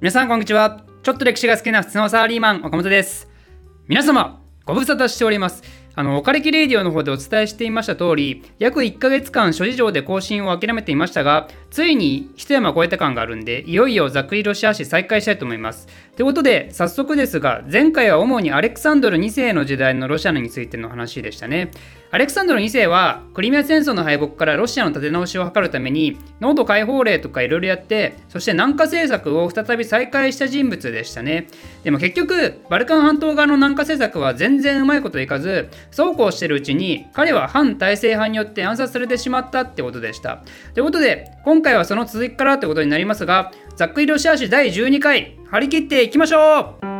皆さんこんにちは。ちょっと歴史が好きな普通のサラリーマン岡本です。皆様ご無沙汰しております。あの、おかれきレイディオの方でお伝えしていました通り、約1ヶ月間諸事情で更新を諦めていましたが、ついに一山超えた感があるんで、いよいよざっくりロシア史再開したいと思います。ということで、早速ですが、前回は主にアレクサンドル2世の時代のロシアについての話でしたね。アレクサンドル2世はクリミア戦争の敗北からロシアの立て直しを図るために濃度解放令とかいろいろやってそして南下政策を再び再開した人物でしたねでも結局バルカン半島側の南下政策は全然うまいこといかずそうこうしてるうちに彼は反体制派によって暗殺されてしまったってことでした。ということで今回はその続きからってことになりますがざっくりロシア史第12回張り切っていきましょう。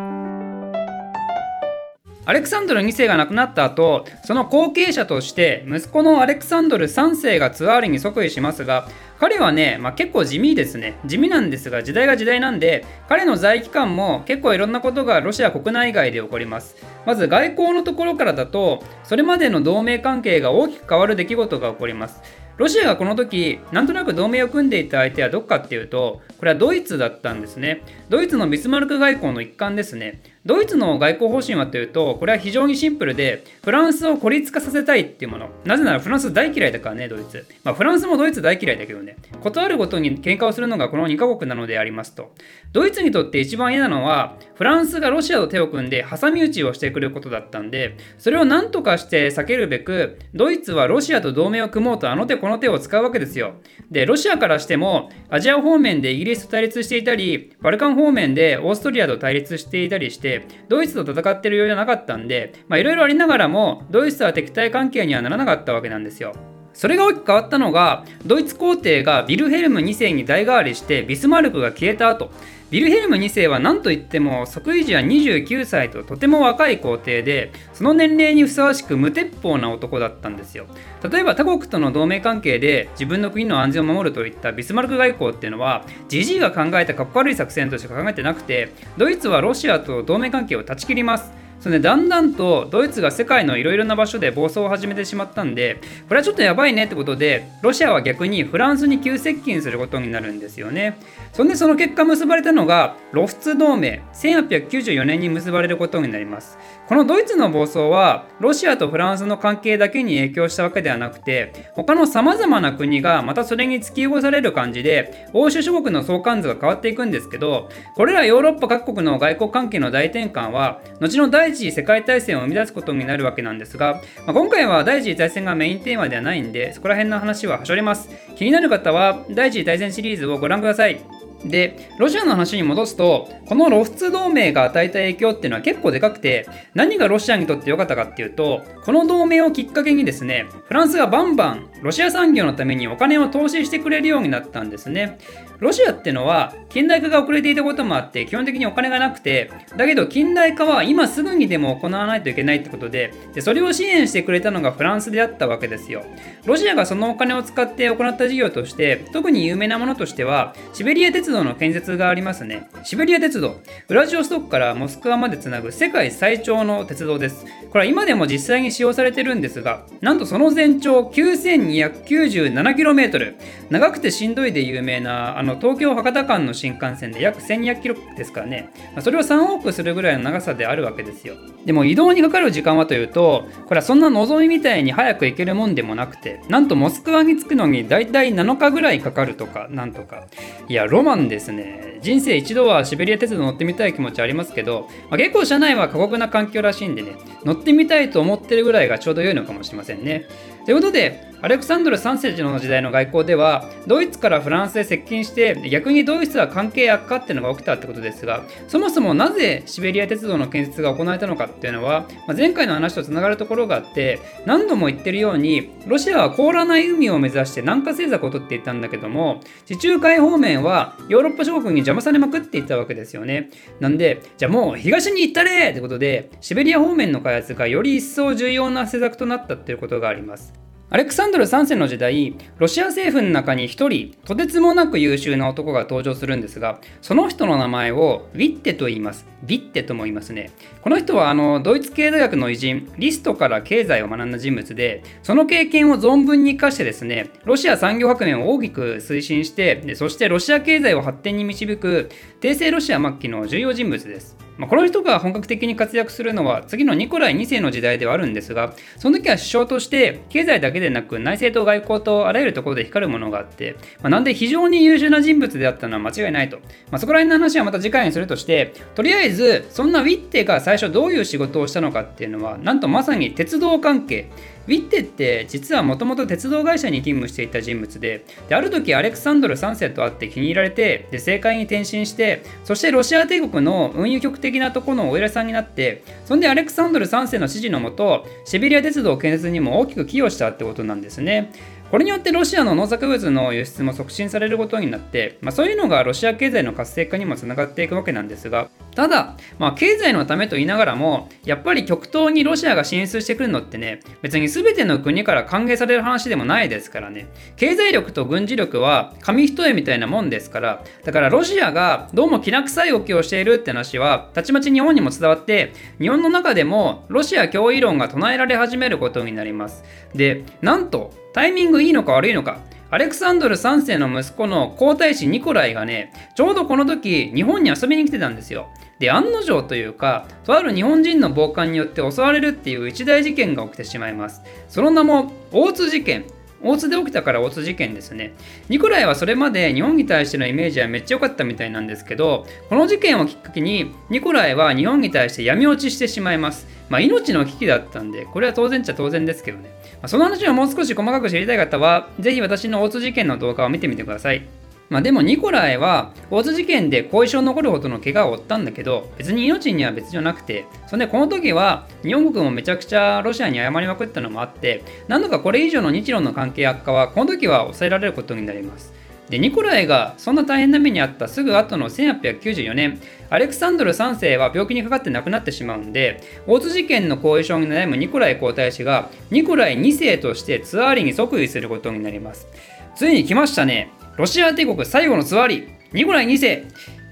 アレクサンドル2世が亡くなった後その後継者として息子のアレクサンドル3世がツアールに即位しますが彼はね、まあ、結構地味ですね。地味なんですが時代が時代なんで彼の在位期間も結構いろんなことがロシア国内外で起こります。まず外交のところからだとそれまでの同盟関係が大きく変わる出来事が起こります。ロシアがこの時なんとなく同盟を組んでいた相手はどっかっていうとこれはドイツだったんですね。ドイツのビスマルク外交の一環ですね。ドイツの外交方針はというとこれは非常にシンプルでフランスを孤立化させたいっていうもの。なぜならフランス大嫌いだからねドイツ。まあフランスもドイツ大嫌いだけどね。断るごとに喧嘩をするのがこの2カ国なのでありますと。ドイツにとって一番嫌なのはフランスがロシアと手を組んで挟み撃ちをしてくることだったんでそれを何とかして避けるべくドイツはロシアと同盟を組もうとあの手このこの手を使うわけですよでロシアからしてもアジア方面でイギリスと対立していたりバルカン方面でオーストリアと対立していたりしてドイツと戦ってる余裕はなかったんでいろいろありながらもドイツとは敵対関係にはならなかったわけなんですよ。それが大きく変わったのがドイツ皇帝がヴィルヘルム2世に代替わりしてビスマルクが消えた後ビルヘルム2世は何と言っても即位時は29歳ととても若い皇帝でその年齢にふさわしく無鉄砲な男だったんですよ。例えば他国との同盟関係で自分の国の安全を守るといったビスマルク外交っていうのはジジイが考えたかっこ悪い作戦としか考えてなくてドイツはロシアと同盟関係を断ち切ります。それでだんだんとドイツが世界のいろいろな場所で暴走を始めてしまったんでこれはちょっとやばいねってことでロシアは逆にフランスに急接近することになるんですよね。そんでその結果結ばれたのがロフツ同盟1894年に結ばれることになります。このドイツの暴走はロシアとフランスの関係だけに影響したわけではなくて他のさまざまな国がまたそれに突き動される感じで欧州諸国の相関図が変わっていくんですけどこれらヨーロッパ各国の外交関係の大転換は後の第一次世界大戦を生み出すことになるわけなんですが、まあ、今回は第一次大戦がメインテーマではないんで、そこら辺の話ははしょります。気になる方は第一次大戦シリーズをご覧ください。で、ロシアの話に戻すと、この露出同盟が与えた影響っていうのは結構でかくて、何がロシアにとって良かったかっていうと、この同盟をきっかけにですね、フランスがバンバンロシア産業のためにお金を投資してくれるようになったんですね。ロシアってのは近代化が遅れていたこともあって基本的にお金がなくてだけど近代化は今すぐにでも行わないといけないってことででそれを支援してくれたのがフランスであったわけですよロシアがそのお金を使って行った事業として特に有名なものとしてはシベリア鉄道の建設がありますね。シベリア鉄道。ウラジオストックからモスクワまでつなぐ世界最長の鉄道です。これは今でも実際に使用されてるんですがなんとその全長 9297km 長くてしんどいで有名なあの東京博多間の新幹線で約1200キロですからね、まあ、それを3往復するぐらいの長さであるわけですよ。でも移動にかかる時間はというとこれはそんな望みみたいに早く行けるもんでもなくてなんとモスクワに着くのに大体7日ぐらいかかるとかなんとか。いやロマンんですね。人生一度はシベリア鉄道乗ってみたい気持ちありますけど、まあ、結構車内は過酷な環境らしいんでね乗ってみたいと思ってるぐらいがちょうど良いのかもしれませんね。ということでアレクサンドル3世紀の時代の外交ではドイツからフランスへ接近して逆にドイツは関係悪化っていうのが起きたってことですがそもそもなぜシベリア鉄道の建設が行われたのかっていうのは、まあ、前回の話とつながるところがあって何度も言ってるようにロシアは凍らない海を目指して南下政策をとっていたんだけども地中海方面はヨーロッパ諸国に邪魔されまくっていたわけですよね。なんでじゃあもう東に行ったれ！ってことでシベリア方面の開発がより一層重要な施策となったっていうことがあります。アレクサンドル3世の時代、ロシア政府の中に一人、とてつもなく優秀な男が登場するんですが、その人の名前をウィッテと言います。ビッテとも言いますね。この人はあのドイツ系大学の偉人、リストから経済を学んだ人物で、その経験を存分に生かしてですね、ロシア産業革命を大きく推進して、でそしてロシア経済を発展に導く、帝政ロシア末期の重要人物です。まあ、この人が本格的に活躍するのは次のニコライ2世の時代ではあるんですが、その時は首相として経済だけでなく内政と外交とあらゆるところで光るものがあって、まあ、なんで非常に優秀な人物であったのは間違いないと。まあ、そこら辺の話はまた次回にするとして、とりあえずそんなウィッテが最初どういう仕事をしたのかっていうのは、なんとまさに鉄道関係。ウィッテって実はもともと鉄道会社に勤務していた人物でである時アレクサンドル3世と会って気に入られてで政界に転身してそしてロシア帝国の運輸局的なところのお偉さんになってそんでアレクサンドル3世の指示のもとシベリア鉄道建設にも大きく寄与したってことなんですね。これによってロシアの農作物の輸出も促進されることになって、まあ、そういうのがロシア経済の活性化にもつながっていくわけなんですがただ、まあ、経済のためと言いながらもやっぱり極東にロシアが進出してくるのってね別に全ての国から歓迎される話でもないですからね。経済力と軍事力は紙一重みたいなもんですからだからロシアがどうもきな臭い動きをしているって話はたちまち日本にも伝わって日本の中でもロシア脅威論が唱えられ始めることになります。でなんとタイミングいいのか悪いのかアレクサンドル3世の息子の皇太子ニコライがね、ちょうどこの時、日本に遊びに来てたんですよ。で、案の定というか、とある日本人の暴漢によって襲われるっていう一大事件が起きてしまいます。その名も、大津事件。大津で起きたから大津事件ですね。ニコライはそれまで日本に対してのイメージはめっちゃ良かったみたいなんですけど、この事件をきっかけに、ニコライは日本に対して闇落ちしてしまいます。まあ、命の危機だったんで、これは当然っちゃ当然ですけどね。まあ、その話をもう少し細かく知りたい方は、ぜひ私の大津事件の動画を見てみてください。まあ、でもニコライは大津事件で後遺症残るほどの怪我を負ったんだけど別に命には別状なくてそんでこの時は日本国もめちゃくちゃロシアに謝りまくったのもあって何度かこれ以上の日露の関係悪化はこの時は抑えられることになります。でニコライがそんな大変な目にあったすぐ後の1894年アレクサンドル3世は病気にかかって亡くなってしまうんで大津事件の後遺症に悩むニコライ皇太子がニコライ2世としてツアーリに即位することになります。ついに来ましたね。ロシア帝国最後のツアーリニコライ2世。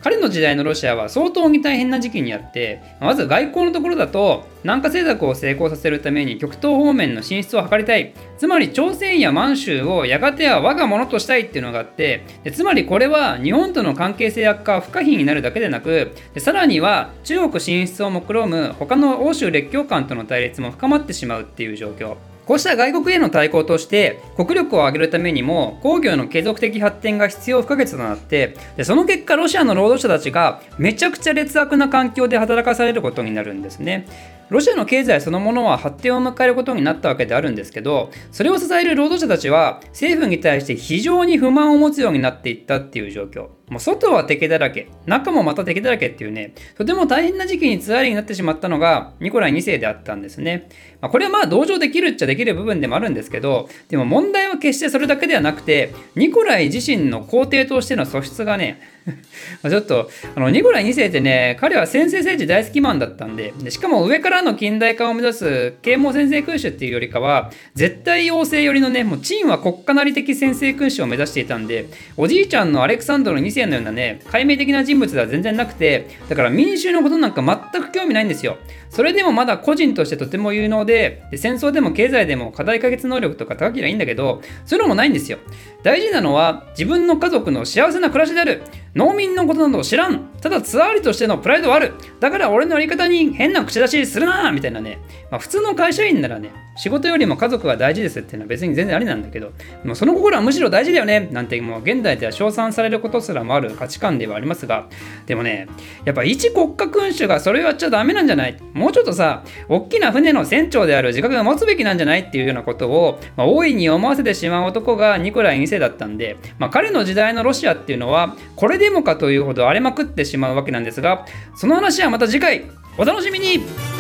彼の時代のロシアは相当に大変な時期にあってまず外交のところだと南下政策を成功させるために極東方面の進出を図りたい。つまり朝鮮や満州をやがては我が物としたいっていうのがあってでつまりこれは日本との関係性悪化は不可避になるだけでなくでさらには中国進出を目論む他の欧州列強間との対立も深まってしまうっていう状況。こうした外国への対抗として国力を上げるためにも工業の継続的発展が必要不可欠となってでその結果ロシアの労働者たちがめちゃくちゃ劣悪な環境で働かされることになるんですね。ロシアの経済そのものは発展を迎えることになったわけであるんですけどそれを支える労働者たちは政府に対して非常に不満を持つようになっていったっていう状況。もう外は敵だらけ中もまた敵だらけっていうねとても大変な時期にツアーリになってしまったのがニコライ2世であったんですね、まあ、これはまあ同情できるっちゃできる部分でもあるんですけどでも問題は決してそれだけではなくてニコライ自身の皇帝としての素質がね ちょっと、あの、ニコライ2世ってね、彼は先制政治大好きマンだったんで、しかも上からの近代化を目指す啓蒙先制君主っていうよりかは、絶対要請寄りのね、もう陳は国家なり的先制君主を目指していたんで、おじいちゃんのアレクサンドル2世のようなね、解明的な人物では全然なくて、だから民衆のことなんか全く興味ないんですよ。それでもまだ個人としてとても有能でで、戦争でも経済でも課題解決能力とか高ければいいんだけど、そういうのもないんですよ。大事なのは自分の家族の幸せな暮らしである。農民のことなど知らん。ただツアーリとしてのプライドはある。だから俺のやり方に変な口出しするな。みたいなね、まあ、普通の会社員ならね仕事よりも家族が大事ですっていうのは別に全然ありなんだけど。もうその心はむしろ大事だよね。なんてもう現代では称賛されることすらもある価値観ではありますが。でもねやっぱ一国家君主がそれをやっちゃダメなんじゃない？もうちょっとさ大きな船の船長である自覚が持つべきなんじゃないっていうようなことを、まあ、大いに思わせてしまう男がニコライ2世だったんで、まあ、彼の時代のロシアっていうのはこれででもかというほど荒れまくってしまうわけなんですがその話はまた次回。お楽しみに。